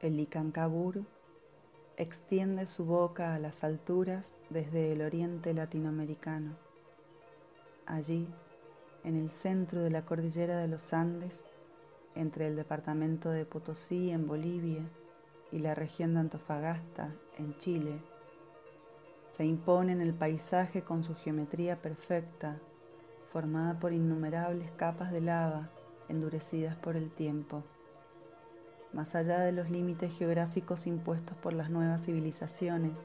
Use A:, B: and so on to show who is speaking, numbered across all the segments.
A: El Licancabur extiende su boca a las alturas desde el oriente latinoamericano. Allí, en el centro de la cordillera de los Andes, entre el departamento de Potosí en Bolivia y la región de Antofagasta en Chile, se impone el paisaje con su geometría perfecta, formada por innumerables capas de lava endurecidas por el tiempo más allá de los límites geográficos impuestos por las nuevas civilizaciones.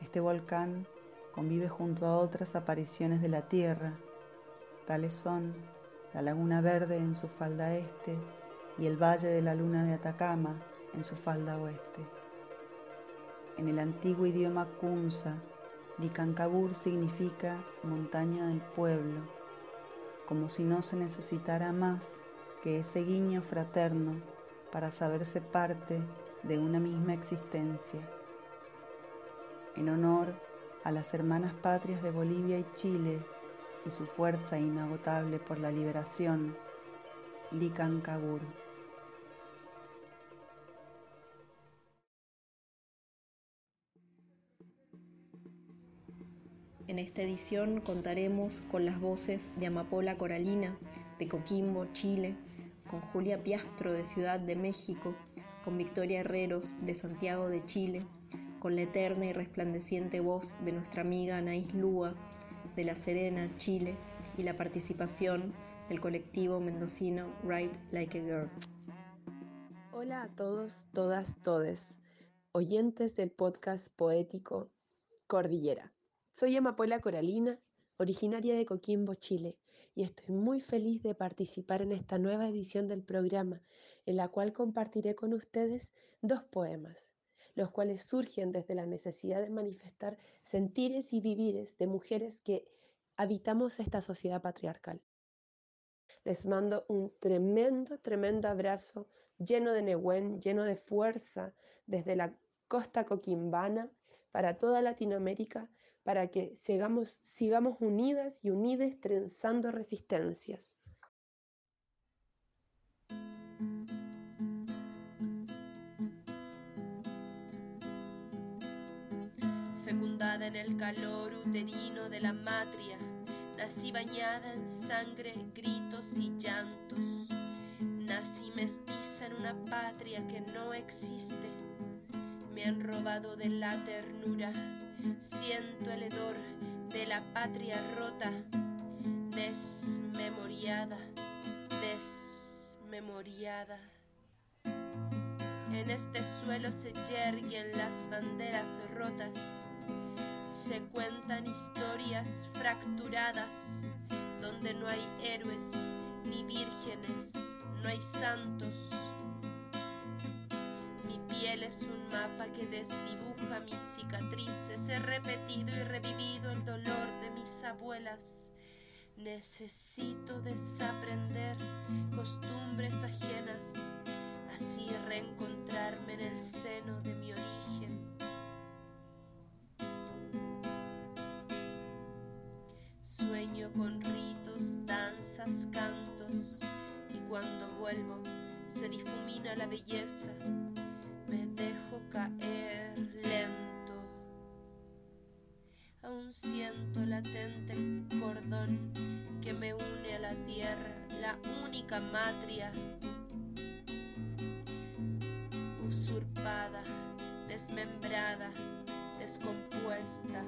A: Este volcán convive junto a otras apariciones de la Tierra, tales son la Laguna Verde en su falda este y el Valle de la Luna de Atacama en su falda oeste. En el antiguo idioma Kunza, Licancabur significa montaña del pueblo, como si no se necesitara más que ese guiño fraterno para saberse parte de una misma existencia. En honor a las hermanas patrias de Bolivia y Chile y su fuerza inagotable por la liberación, Licancabur.
B: En esta edición contaremos con las voces de Amapola Coralina, de Coquimbo, Chile, con Julia Piastro de Ciudad de México, con Victoria Herreros de Santiago de Chile, con la eterna y resplandeciente voz de nuestra amiga Anaís Lúa de La Serena, Chile, y la participación del colectivo mendocino Ride Like a Girl.
C: Hola a todos, todas, todes, oyentes del podcast poético Cordillera. Soy Amapola Coralina, originaria de Coquimbo, Chile, y estoy muy feliz de participar en esta nueva edición del programa, en la cual compartiré con ustedes dos poemas, los cuales surgen desde la necesidad de manifestar sentires y vivires de mujeres que habitamos esta sociedad patriarcal. Les mando un tremendo, tremendo abrazo lleno de Nehuen, lleno de fuerza desde la costa coquimbana para toda Latinoamérica para que sigamos, unidas y unides trenzando resistencias.
D: Fecundada en el calor uterino de la matria, nací bañada en sangre, gritos y llantos. Nací mestiza en una patria que no existe. Me han robado de la ternura siento el hedor de la patria rota, desmemoriada, desmemoriada. En este suelo se yerguen las banderas rotas, se cuentan historias fracturadas, donde no hay héroes ni vírgenes, no hay santos piel es un mapa que desdibuja mis cicatrices. He repetido y revivido el dolor de mis abuelas. Necesito desaprender costumbres ajenas, así reencontrarme en el seno de mi origen. Sueño con ritos, danzas, cantos, y cuando vuelvo se difumina la belleza Siento latente el cordón que me une a la tierra, la única matria. Usurpada, desmembrada, descompuesta.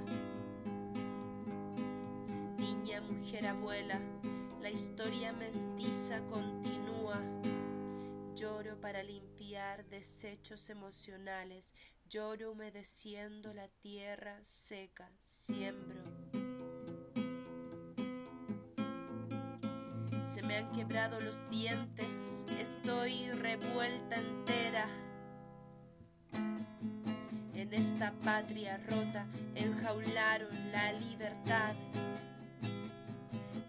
D: Niña, mujer, abuela, la historia mestiza continúa Lloro para limpiar desechos emocionales, lloro humedeciendo la tierra seca, siembro. Se me han quebrado los dientes, estoy revuelta entera. En esta patria rota enjaularon la libertad.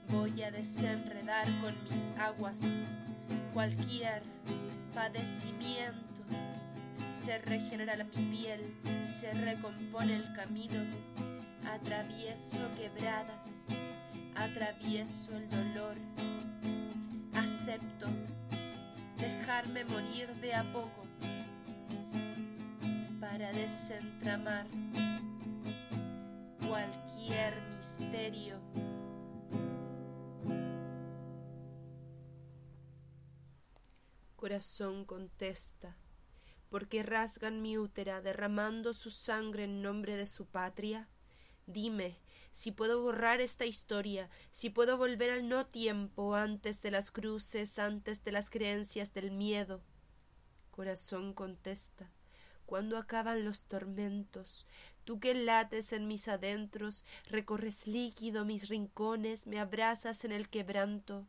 D: Voy a desenredar con mis aguas cualquier padecimiento. Se regenera la piel, se recompone el camino. Atravieso quebradas, atravieso el dolor. Acepto dejarme morir de a poco. desentramar cualquier misterio. Corazón contesta, porque rasgan mi útera derramando su sangre en nombre de su patria? Dime, si puedo borrar esta historia, si puedo volver al no tiempo antes de las cruces, antes de las creencias del miedo. Corazón contesta, cuando acaban los tormentos, tú que lates en mis adentros, recorres líquido mis rincones, me abrazas en el quebranto,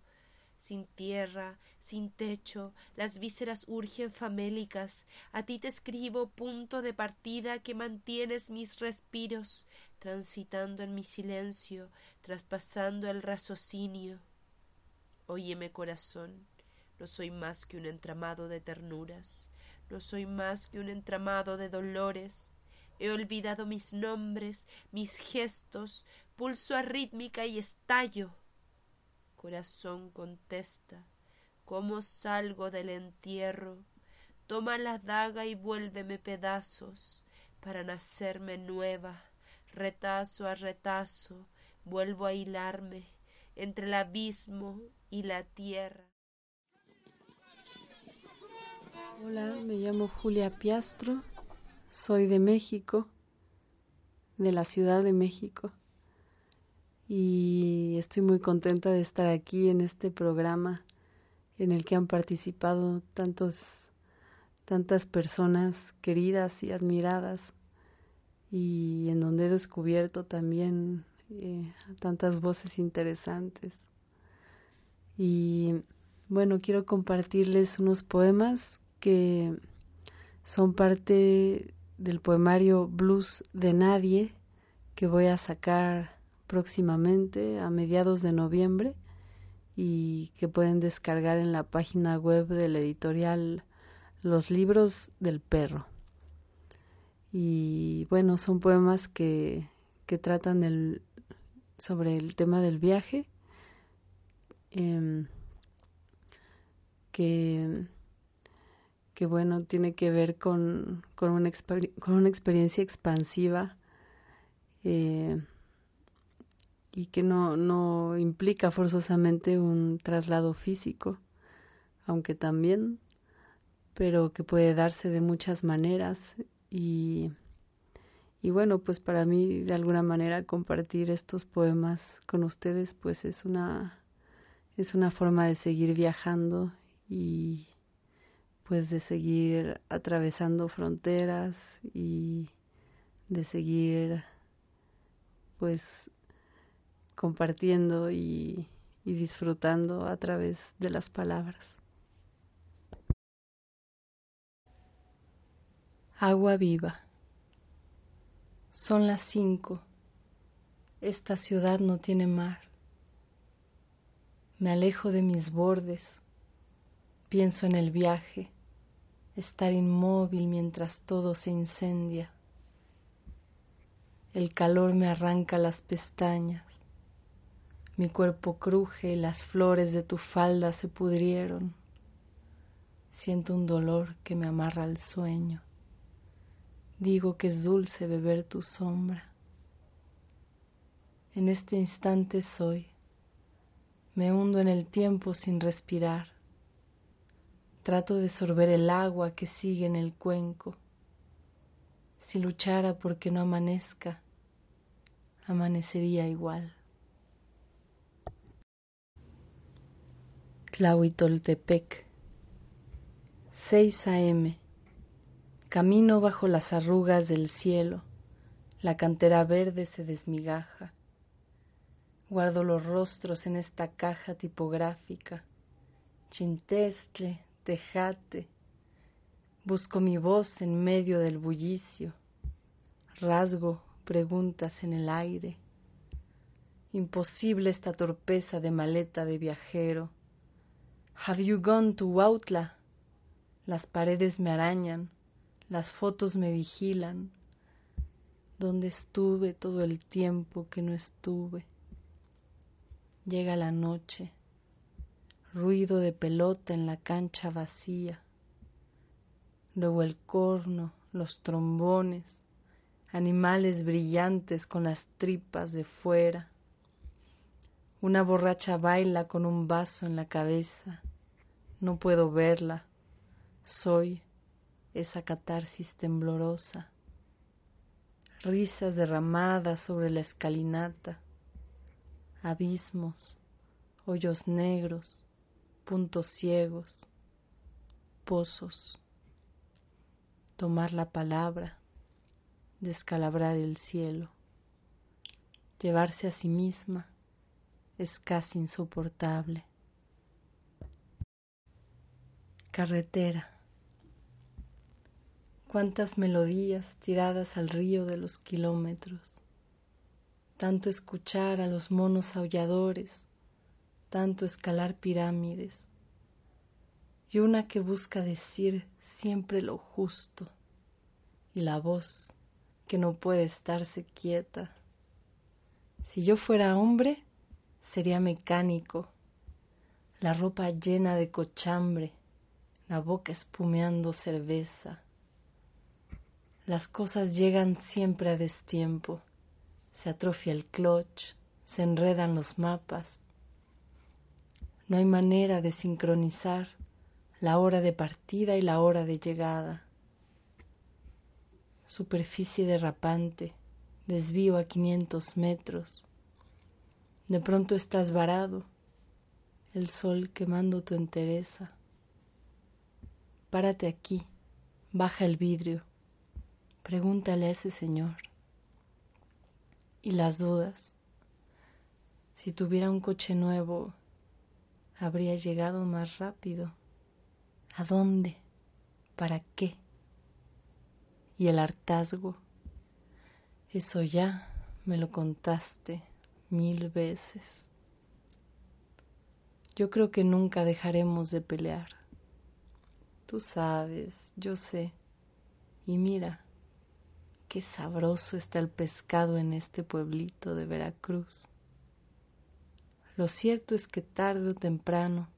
D: sin tierra, sin techo, las vísceras urgen famélicas. A ti te escribo punto de partida que mantienes mis respiros, transitando en mi silencio, traspasando el raciocinio. Óyeme, corazón, no soy más que un entramado de ternuras, no soy más que un entramado de dolores. He olvidado mis nombres, mis gestos, pulso arrítmica y estallo corazón contesta, ¿cómo salgo del entierro? Toma la daga y vuélveme pedazos para nacerme nueva, retazo a retazo, vuelvo a hilarme entre el abismo y la tierra.
E: Hola, me llamo Julia Piastro, soy de México, de la Ciudad de México y estoy muy contenta de estar aquí en este programa en el que han participado tantos tantas personas queridas y admiradas y en donde he descubierto también eh, tantas voces interesantes. Y bueno quiero compartirles unos poemas que son parte del poemario Blues de Nadie que voy a sacar próximamente a mediados de noviembre y que pueden descargar en la página web de la editorial Los libros del perro. Y bueno, son poemas que, que tratan el, sobre el tema del viaje, em, que, que bueno, tiene que ver con, con, una, con una experiencia expansiva. Eh, y que no, no implica forzosamente un traslado físico, aunque también, pero que puede darse de muchas maneras. Y, y bueno, pues para mí de alguna manera compartir estos poemas con ustedes pues es una es una forma de seguir viajando y pues de seguir atravesando fronteras y de seguir pues compartiendo y, disfrutando a través de las palabras. Agua viva. Son las cinco. Esta ciudad no tiene mar. Me alejo de mis bordes. Pienso en el viaje, estar inmóvil mientras todo se incendia. El calor me arranca las pestañas. Mi cuerpo cruje y las flores de tu falda se pudrieron. Siento un dolor que me amarra al sueño. Digo que es dulce beber tu sombra. En este instante soy. Me hundo en el tiempo sin respirar. Trato de sorber el agua que sigue en el cuenco. Si luchara porque no amanezca, amanecería igual. Tlahuitoltepec, 6 a.m. Camino bajo las arrugas del cielo, la cantera verde se desmigaja. Guardo los rostros en esta caja tipográfica, chintestle, tejate. Busco mi voz en medio del bullicio, rasgo preguntas en el aire. Imposible esta torpeza de maleta de viajero Have you gone to Huautla? Las paredes me arañan, las fotos me vigilan. ¿Dónde estuve todo el tiempo que no estuve? Llega la noche, ruido de pelota en la cancha vacía. Luego el corno, los trombones, animales brillantes con las tripas de fuera. Una borracha baila con un vaso en la cabeza. No puedo verla. Soy esa catarsis temblorosa. Risas derramadas sobre la escalinata. Abismos, hoyos negros, puntos ciegos, pozos. Tomar la palabra, descalabrar el cielo, llevarse a sí misma es casi insoportable. Carretera. Cuántas melodías tiradas al río de los kilómetros. Tanto escuchar a los monos aulladores, tanto escalar pirámides. Y una que busca decir siempre lo justo. Y la voz que no puede estarse quieta. Si yo fuera hombre, sería mecánico, la ropa llena de cochambre la boca espumeando cerveza. Las cosas llegan siempre a destiempo, se atrofia el clutch, se enredan los mapas. No hay manera de sincronizar la hora de partida y la hora de llegada. Superficie derrapante, desvío a 500 metros. De pronto estás varado, el sol quemando tu entereza párate aquí, baja el vidrio, pregúntale a ese señor. Y las dudas, si tuviera un coche nuevo, habría llegado más rápido. ¿A dónde? ¿Para qué? Y el hartazgo, eso ya me lo contaste mil veces. Yo creo que nunca dejaremos de pelear. Tú sabes, yo sé. Y mira, qué sabroso está el pescado en este pueblito de Veracruz. Lo cierto es que tarde o temprano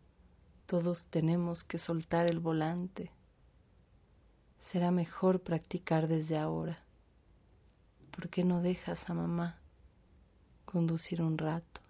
E: todos tenemos que soltar el volante. Será mejor practicar desde ahora. ¿Por qué no dejas a mamá conducir un rato?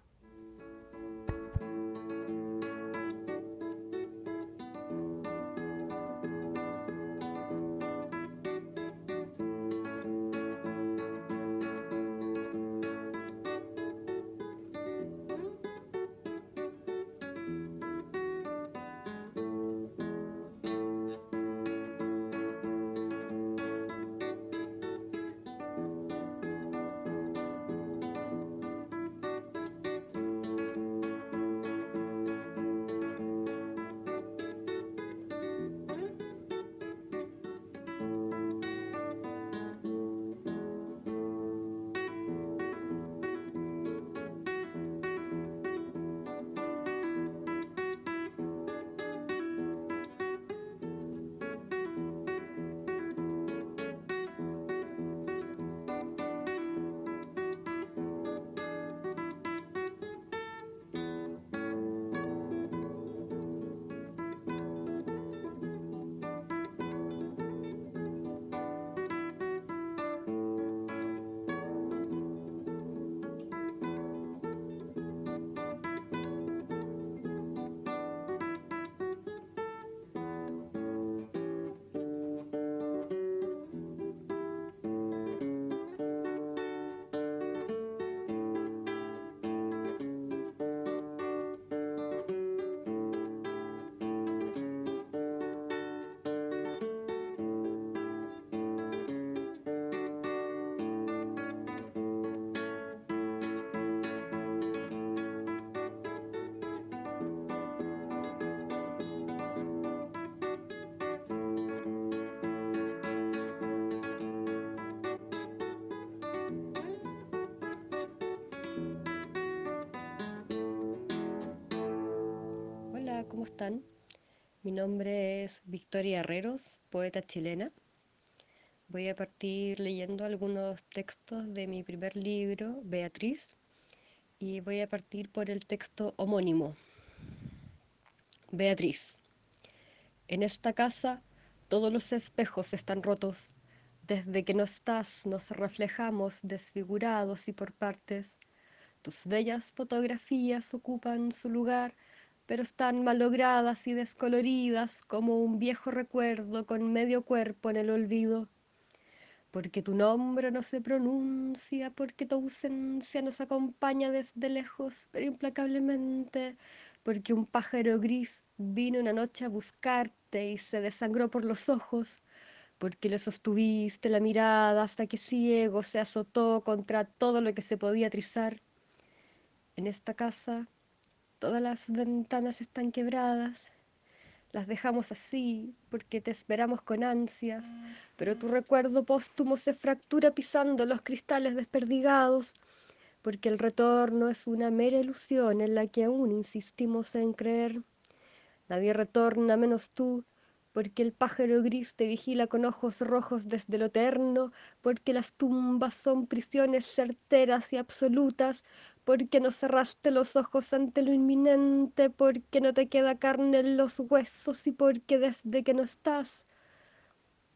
B: ¿Cómo están? Mi nombre es Victoria Herreros, poeta chilena. Voy a partir leyendo algunos textos de mi primer libro, Beatriz, y voy a partir por el texto homónimo. Beatriz. En esta casa todos los espejos están rotos,
F: Desde que no estás nos reflejamos desfigurados y por partes. Tus bellas fotografías ocupan su lugar, pero están malogradas y descoloridas como un viejo recuerdo con medio cuerpo en el olvido. Porque tu nombre no se pronuncia, porque tu ausencia nos acompaña desde lejos, pero implacablemente, porque un pájaro gris vino una noche a buscarte y se desangró por los ojos, porque le sostuviste la mirada hasta que ciego se azotó contra todo lo que se podía trizar. En esta casa todas las ventanas están quebradas, las dejamos así porque te esperamos con ansias, pero tu recuerdo póstumo se fractura pisando los cristales desperdigados, porque el retorno es una mera ilusión en la que aún insistimos en creer. Nadie retorna menos tú, porque el pájaro gris te vigila con ojos rojos desde lo eterno, porque las tumbas son prisiones certeras y absolutas, porque no cerraste los ojos ante lo inminente, porque no te queda carne en los huesos y porque desde que no estás,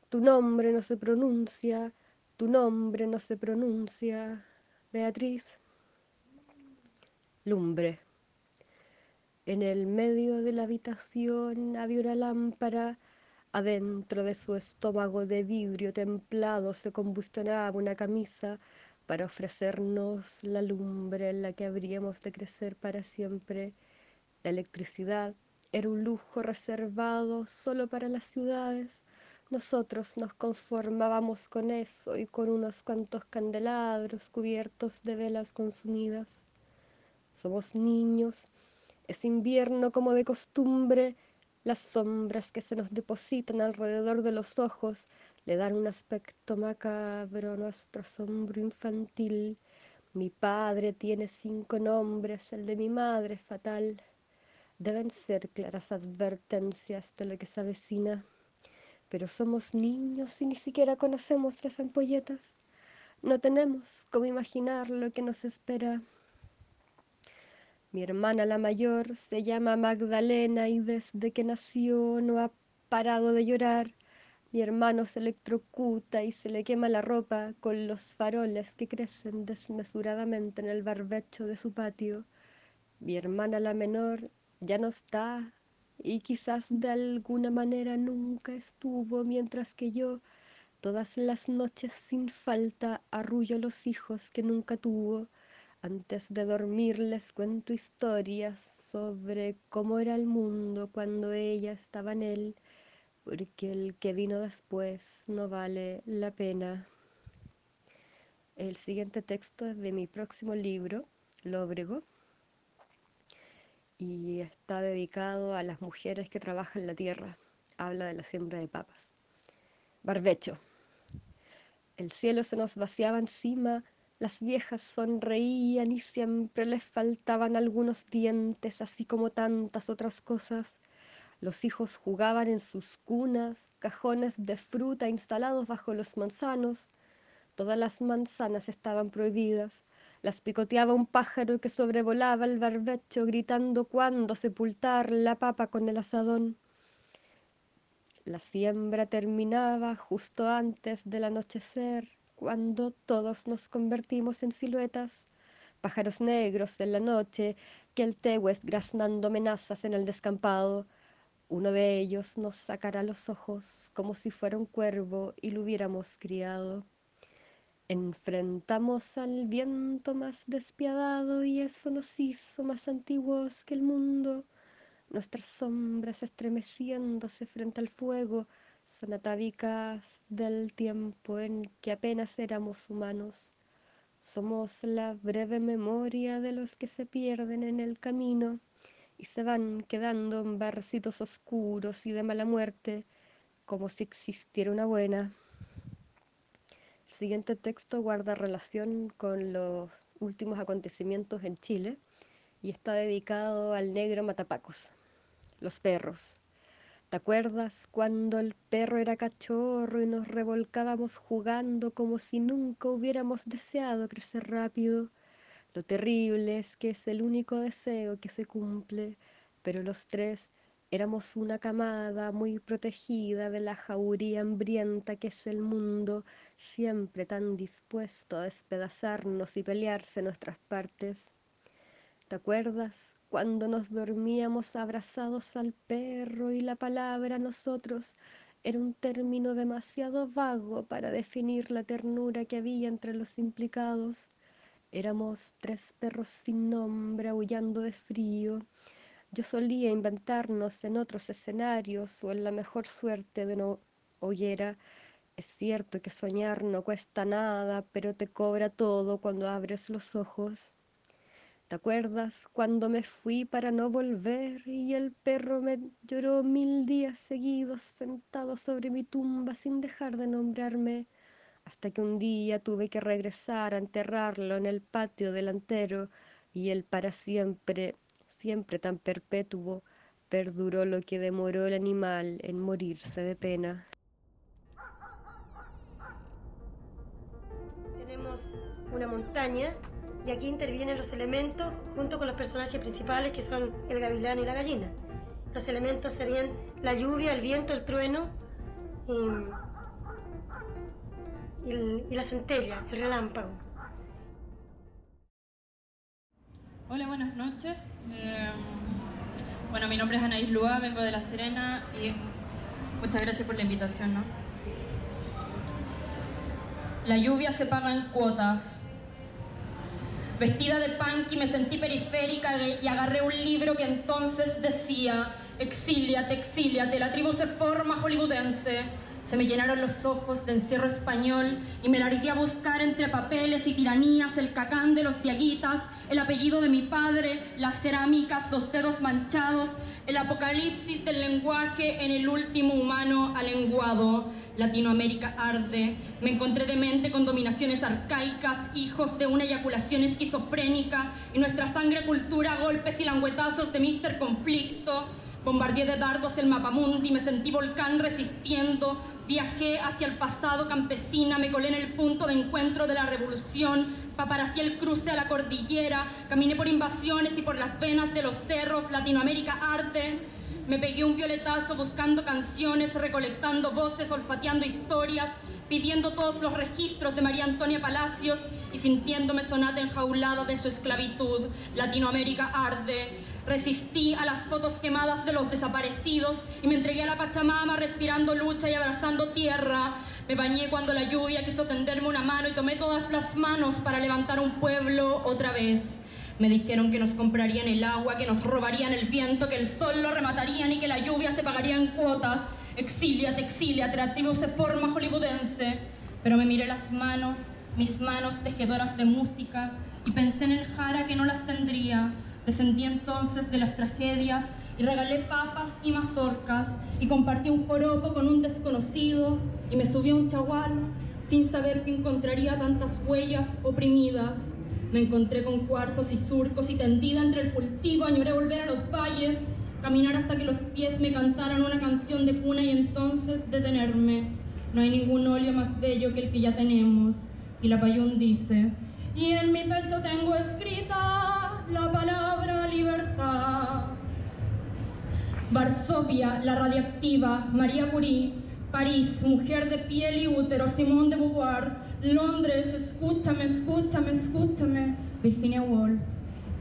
F: tu nombre no se pronuncia, tu nombre no se pronuncia, Beatriz. Lumbre. En el medio de la habitación había una lámpara. Adentro de su estómago de vidrio templado se combustionaba una camisa para ofrecernos la lumbre en la que habríamos de crecer para siempre. La electricidad era un lujo reservado solo para las ciudades. Nosotros nos conformábamos con eso y con unos cuantos candelabros cubiertos de velas consumidas. Somos niños. Es invierno como de costumbre las sombras que se nos depositan alrededor de los ojos le dan un aspecto macabro nuestro asombro infantil. Mi padre tiene cinco nombres, el de mi madre es fatal. Deben ser claras advertencias de lo que se avecina. Pero somos niños y ni siquiera conocemos las ampolletas. No tenemos cómo imaginar lo que nos espera. Mi hermana la mayor se llama Magdalena y desde que nació no ha parado de llorar. Mi hermano se electrocuta y se le quema la ropa con los faroles que crecen desmesuradamente en el barbecho de su patio. Mi hermana la menor ya no está y quizás de alguna manera nunca estuvo, mientras que yo todas las noches sin falta arrullo los hijos que nunca tuvo antes de dormir les cuento historias sobre cómo era el mundo cuando ella estaba en él, porque el que vino después no vale la pena. El siguiente texto es de mi próximo libro, Lóbrego, y está dedicado a las mujeres que trabajan la tierra. Habla de la siembra de papas. Barbecho. El cielo se nos vaciaba encima las viejas sonreían y siempre les faltaban algunos dientes, así como tantas otras cosas. Los hijos jugaban en sus cunas, cajones de fruta instalados bajo los manzanos. Todas las manzanas estaban prohibidas. Las picoteaba un pájaro que sobrevolaba el barbecho gritando cuándo sepultar la papa con el asadón. La siembra terminaba justo antes del anochecer cuando todos nos convertimos en siluetas, pájaros negros en la noche, que el tehues graznando amenazas en el descampado. Uno de ellos nos sacará los ojos como si fuera un cuervo y lo hubiéramos criado. Enfrentamos al viento más despiadado y eso nos hizo más antiguos que el mundo. Nuestras sombras estremeciéndose frente al fuego, son atávicas del tiempo en que apenas éramos humanos. Somos la breve memoria de los que se pierden en el camino y se van quedando en barcitos oscuros y de mala muerte, como si existiera una buena. El siguiente texto guarda relación con los últimos acontecimientos en Chile y está dedicado al negro Matapacos, los perros. ¿Te acuerdas cuando el perro era cachorro y nos revolcábamos jugando como si nunca hubiéramos deseado crecer rápido? Lo terrible es que es el único deseo que se cumple, pero los tres Éramos una camada muy protegida de la jauría hambrienta que es el mundo, siempre tan dispuesto a despedazarnos y pelearse nuestras partes. ¿Te acuerdas cuando nos dormíamos abrazados al perro y la palabra nosotros era un término demasiado vago para definir la ternura que había entre los implicados? Éramos tres perros sin nombre aullando de frío yo solía inventarnos en otros escenarios o en la mejor suerte de no oyera. Es cierto que soñar no cuesta nada, pero te cobra todo cuando abres los ojos. ¿Te acuerdas cuando me fui para no volver y el perro me lloró mil días seguidos sentado sobre mi tumba sin dejar de nombrarme? Hasta que un día tuve que regresar a enterrarlo en el patio delantero y él para siempre siempre tan perpetuo, perduró lo que demoró el animal en morirse de pena.
G: Tenemos una montaña y aquí intervienen los elementos junto con los personajes principales que son el gavilán y la gallina. Los elementos serían la lluvia, el viento, el trueno y, la centella, el relámpago.
H: Hola, buenas noches. Eh, bueno, mi nombre es Anaís Lua, vengo de La Serena y muchas gracias por la invitación. ¿no? La lluvia se paga en cuotas. Vestida de punky me sentí periférica y agarré un libro que entonces decía, exíliate, exíliate, la tribu se forma hollywoodense. Se me llenaron los ojos de encierro español y me largué a buscar entre papeles y tiranías el cacán de los diaguitas, el apellido de mi padre, las cerámicas, los dedos manchados, el apocalipsis del lenguaje en el último humano alenguado. Latinoamérica arde. Me encontré demente con dominaciones arcaicas, hijos de una eyaculación esquizofrénica y nuestra sangre cultura golpes y languetazos de Mister Conflicto. Bombardeé de dardos el mapamundi, me sentí volcán resistiendo, viajé hacia el pasado campesina, me colé en el punto de encuentro de la revolución, paparacé el cruce a la cordillera, caminé por invasiones y por las venas de los cerros, Latinoamérica arte, me pegué un violetazo buscando canciones, recolectando voces, olfateando historias, pidiendo todos los registros de María Antonia Palacios y sintiéndome sonata enjaulada de su esclavitud. Latinoamérica arde, Resistí a las fotos quemadas de los desaparecidos y me entregué a la Pachamama respirando lucha y abrazando tierra. Me bañé cuando la lluvia quiso tenderme una mano y tomé todas las manos para levantar un pueblo otra vez. Me dijeron que nos comprarían el agua, que nos robarían el viento, que el sol lo rematarían y que la lluvia se pagaría en cuotas. Exíliate, exíliate, la tribu se forma hollywoodense. Pero me miré las manos, mis manos tejedoras de música, y pensé en el jara que no las tendría Descendí entonces de las tragedias y regalé papas y mazorcas y compartí un joropo con un desconocido y me subí a un chagual sin saber que encontraría tantas huellas oprimidas. Me encontré con cuarzos y surcos y tendida entre el cultivo añoré volver a los valles, caminar hasta que los pies me cantaran una canción de cuna y entonces detenerme. No hay ningún óleo más bello que el que ya tenemos. Y la payún dice, y en mi pecho tengo escrita la palabra libertad. Varsovia, la radiactiva, María Curie, París, mujer de piel y útero, Simón de Beauvoir, Londres, escúchame, escúchame, escúchame, Virginia Woolf,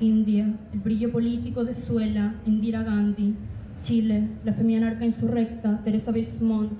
H: India, el brillo político de Suela, Indira Gandhi, Chile, la femianarca insurrecta, Teresa Bismont,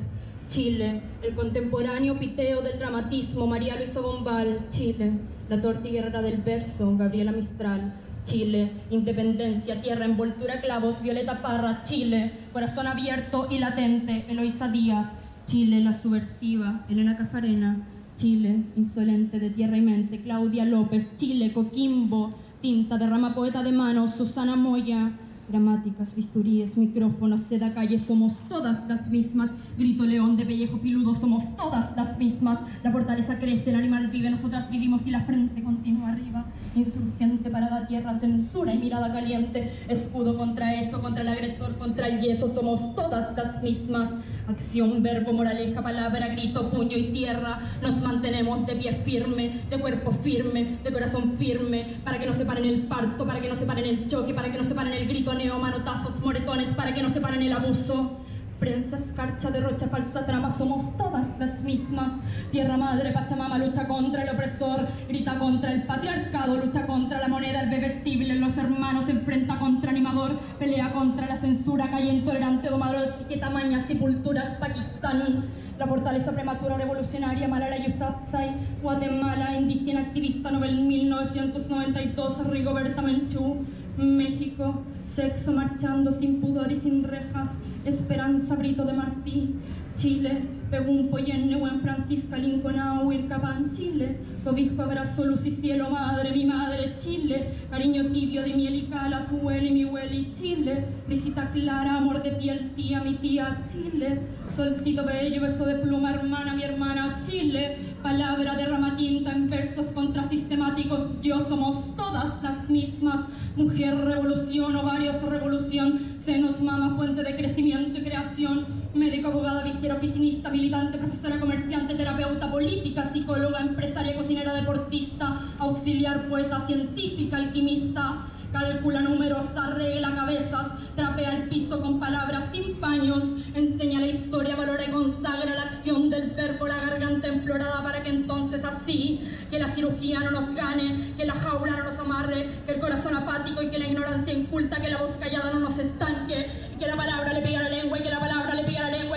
H: Chile, el contemporáneo piteo del dramatismo, María Luisa Bombal, Chile, la tortiguera del verso, Gabriela Mistral, Chile, independencia, tierra, envoltura, clavos, Violeta Parra, Chile, corazón abierto y latente, Eloisa Díaz, Chile, la subversiva, Elena Cafarena, Chile, insolente de tierra y mente, Claudia López, Chile, Coquimbo, tinta, derrama poeta de mano, Susana Moya, gramáticas, bisturíes, micrófonos, seda calle, somos todas las mismas. Grito león de pellejo piludo, somos todas las mismas. La fortaleza crece, el animal vive, nosotras vivimos y la frente continúa arriba. Insurgente, parada tierra, censura y mirada caliente. Escudo contra eso, contra el agresor, contra el yeso, somos todas las mismas. Acción, verbo, moraleja, palabra, grito, puño y tierra. Nos mantenemos de pie firme, de cuerpo firme, de corazón firme, para que no se paren el parto, para que no se paren el choque, para que no se paren el grito manotazos, moretones para que no separen el abuso. Prensa, escarcha, derrocha, falsa trama, somos todas las mismas. Tierra madre, Pachamama lucha contra el opresor, grita contra el patriarcado, lucha contra la moneda, el bebestible, los hermanos, enfrenta contra animador, pelea contra la censura, calle intolerante, domador etiqueta, mañas, sepulturas, Pakistán. La fortaleza prematura revolucionaria Malala Yousafzai, Guatemala, indígena activista Nobel 1992, Rigoberta Menchú, México, sexo marchando sin pudor y sin rejas, Esperanza Brito de Martí, Chile, Pegún Poyenne, Buen Francisca, Lincoln, Capán, Chile, cobijo, abrazo, luz y cielo, madre, mi madre, Chile, cariño tibio de miel y cala, y mi y Chile, visita clara, amor de piel, tía, mi tía, Chile, solcito bello, beso de pluma, hermana, mi hermana, Chile, palabra de ramatinta en versos contrasistemáticos, yo somos todas las mismas, mujer, revolución, ovarios, revolución, senos, mama, fuente de crecimiento y creación, médico, abogada, vigera, oficinista, militante, profesora, comerciante, terapeuta, política, psicóloga, empresaria, cocinera, deportista, auxiliar, poeta, científica, alquimista, calcula números, arregla cabezas, trapea el piso con palabras sin paños, enseña la historia, valora y consagra la acción del verbo, la garganta enflorada para que entonces así, que la cirugía no nos gane, que la jaula no nos amarre, que el corazón apático y que la ignorancia inculta, que la voz callada no nos estanque, que la palabra le pegue a la lengua y que la palabra le pegue a la lengua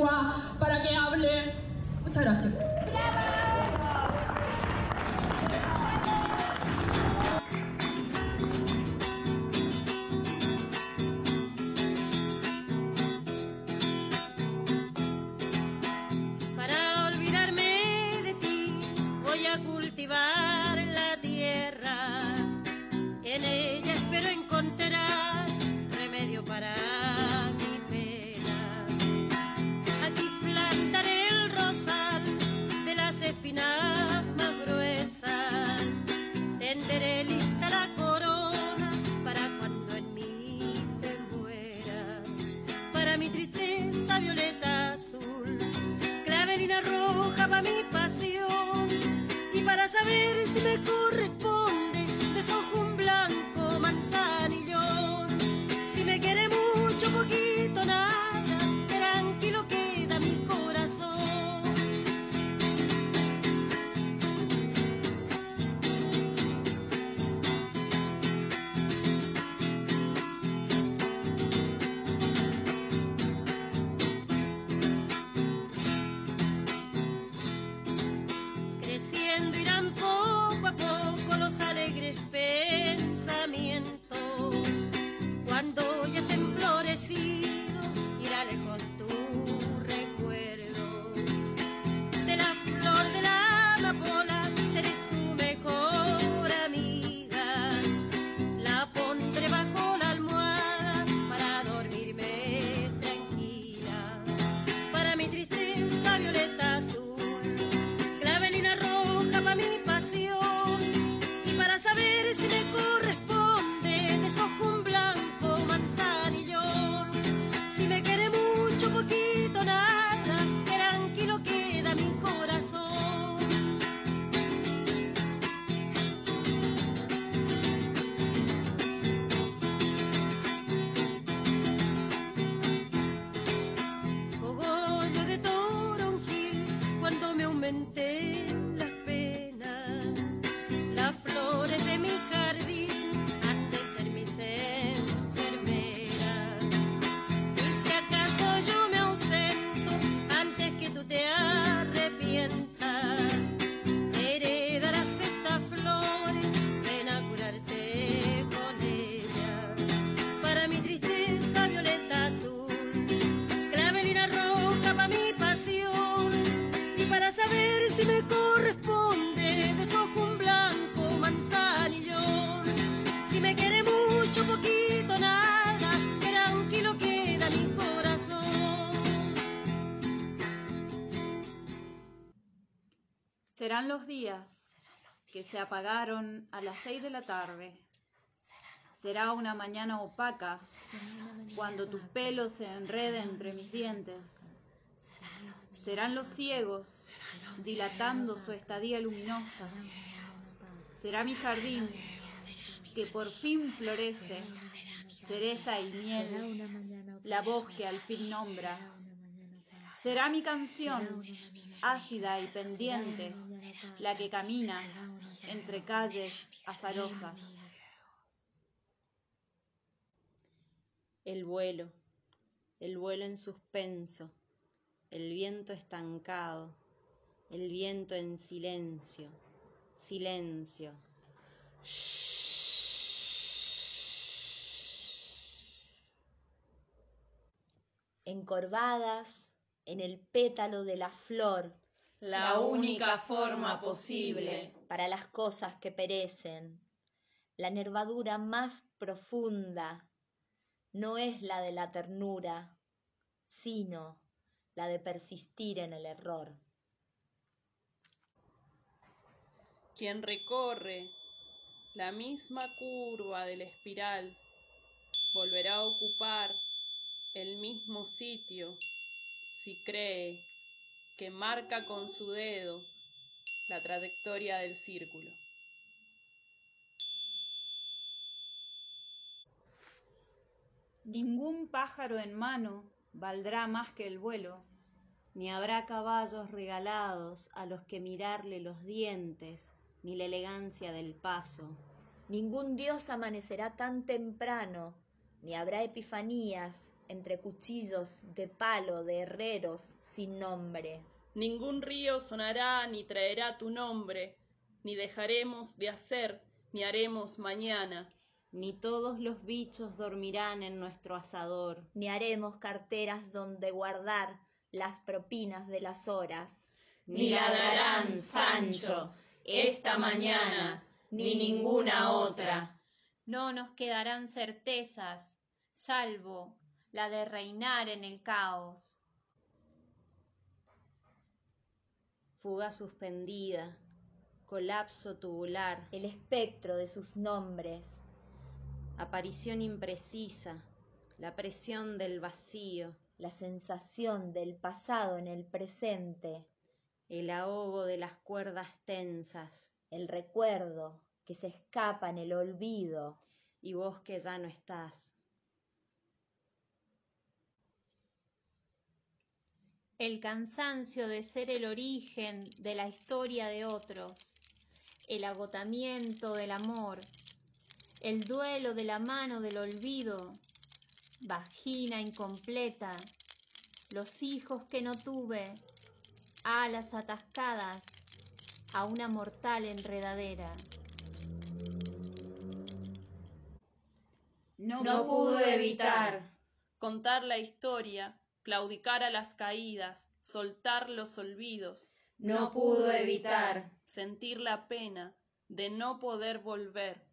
H: lengua para que hable. Muchas gracias.
I: Serán se apagaron a las seis de la tarde. Será una mañana opaca cuando tus pelos se enreden entre mis dientes. Serán los ciegos dilatando su estadía luminosa. Será mi jardín
J: que por fin florece, cereza y miel, la voz que al fin nombra. Será mi canción, ácida y pendiente, la que camina entre calles azarosas.
B: El vuelo, el vuelo en suspenso, el viento estancado, el viento en silencio, silencio. Encorvadas en el pétalo de la flor,
K: la única forma posible
B: para las cosas que perecen, la nervadura más profunda no es la de la ternura, sino la de persistir en el error.
K: Quien recorre la misma curva de la espiral volverá a ocupar el mismo sitio si cree que marca con su dedo la trayectoria del círculo.
J: Ningún pájaro en mano valdrá más que el vuelo,
B: ni habrá caballos regalados a los que mirarle los dientes, ni la elegancia del paso. Ningún dios amanecerá tan temprano, ni habrá epifanías entre cuchillos de palo de herreros sin nombre.
K: Ningún río sonará ni traerá tu nombre, ni dejaremos de hacer, ni haremos mañana.
B: Ni todos los bichos dormirán en nuestro asador, ni haremos carteras donde guardar las propinas de las horas.
K: Ni ladrarán, Sancho, esta mañana, ni ninguna otra.
L: No nos quedarán certezas, salvo la de reinar en el caos.
B: Fuga suspendida, colapso tubular, el espectro de sus nombres, aparición imprecisa, la presión del vacío, la sensación del pasado en el presente, el ahogo de las cuerdas tensas, el recuerdo que se escapa en el olvido. Y vos que ya no estás.
L: El cansancio de ser el origen de la historia de otros, el agotamiento del amor, el duelo de la mano del olvido, vagina incompleta, los hijos que no tuve, alas atascadas a una mortal enredadera.
K: No, no pudo evitar contar la historia claudicar a las caídas, soltar los olvidos.
B: No pudo evitar
K: sentir la pena de no poder volver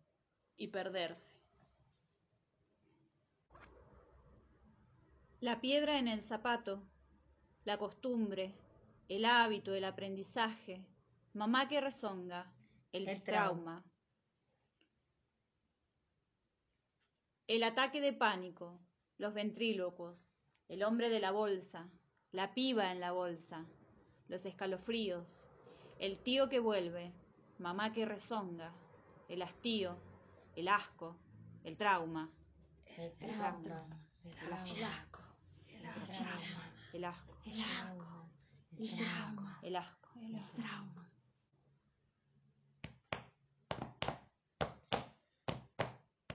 K: y perderse.
J: La piedra en el zapato, la costumbre, el hábito, el aprendizaje, mamá que rezonga, el,
B: El
J: trauma. El ataque de pánico, los ventrílocos, el hombre de la bolsa, la piba en la bolsa, los escalofríos, el tío que vuelve, mamá que rezonga, el hastío, el asco, el trauma,
B: el
J: trauma,
B: el
J: el
B: asco,
J: el asco, el asco,
B: el asco, el trauma,
J: el asco.
B: el trauma.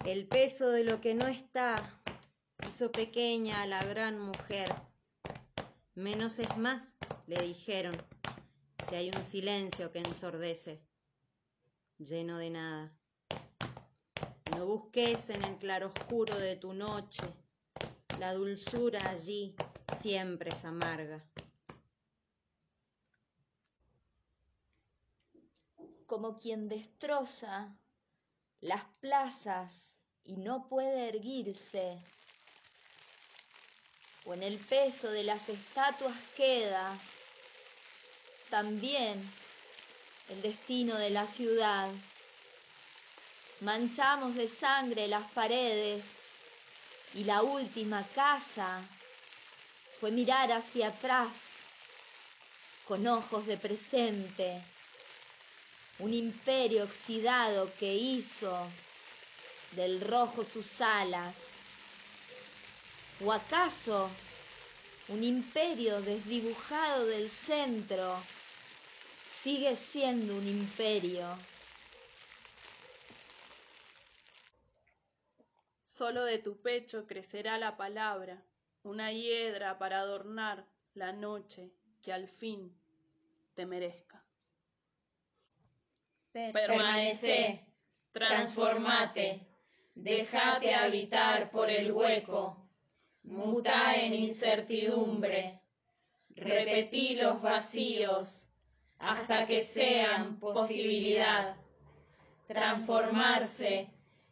B: El peso de lo que no está hizo pequeña a la gran mujer. Menos es más, le dijeron, si hay un silencio que ensordece, lleno de nada. No busques en el claroscuro de tu noche, la dulzura allí siempre es amarga. Como quien destroza las plazas y no puede erguirse, o en el peso de las estatuas queda también el destino de la ciudad. Manchamos de sangre las paredes y la última casa fue mirar hacia atrás con ojos de presente, un imperio oxidado que hizo del rojo sus alas. ¿O acaso un imperio desdibujado del centro sigue siendo un imperio?
K: Solo de tu pecho crecerá la palabra, una hiedra para adornar la noche que al fin te merezca.
B: Permanece, transformate, déjate habitar por el hueco, muta en incertidumbre, repetí los vacíos hasta que sean posibilidad. Transformarse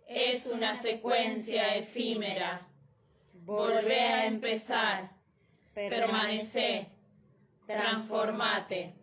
B: es una secuencia efímera. Volvé a empezar, permanece, transformate.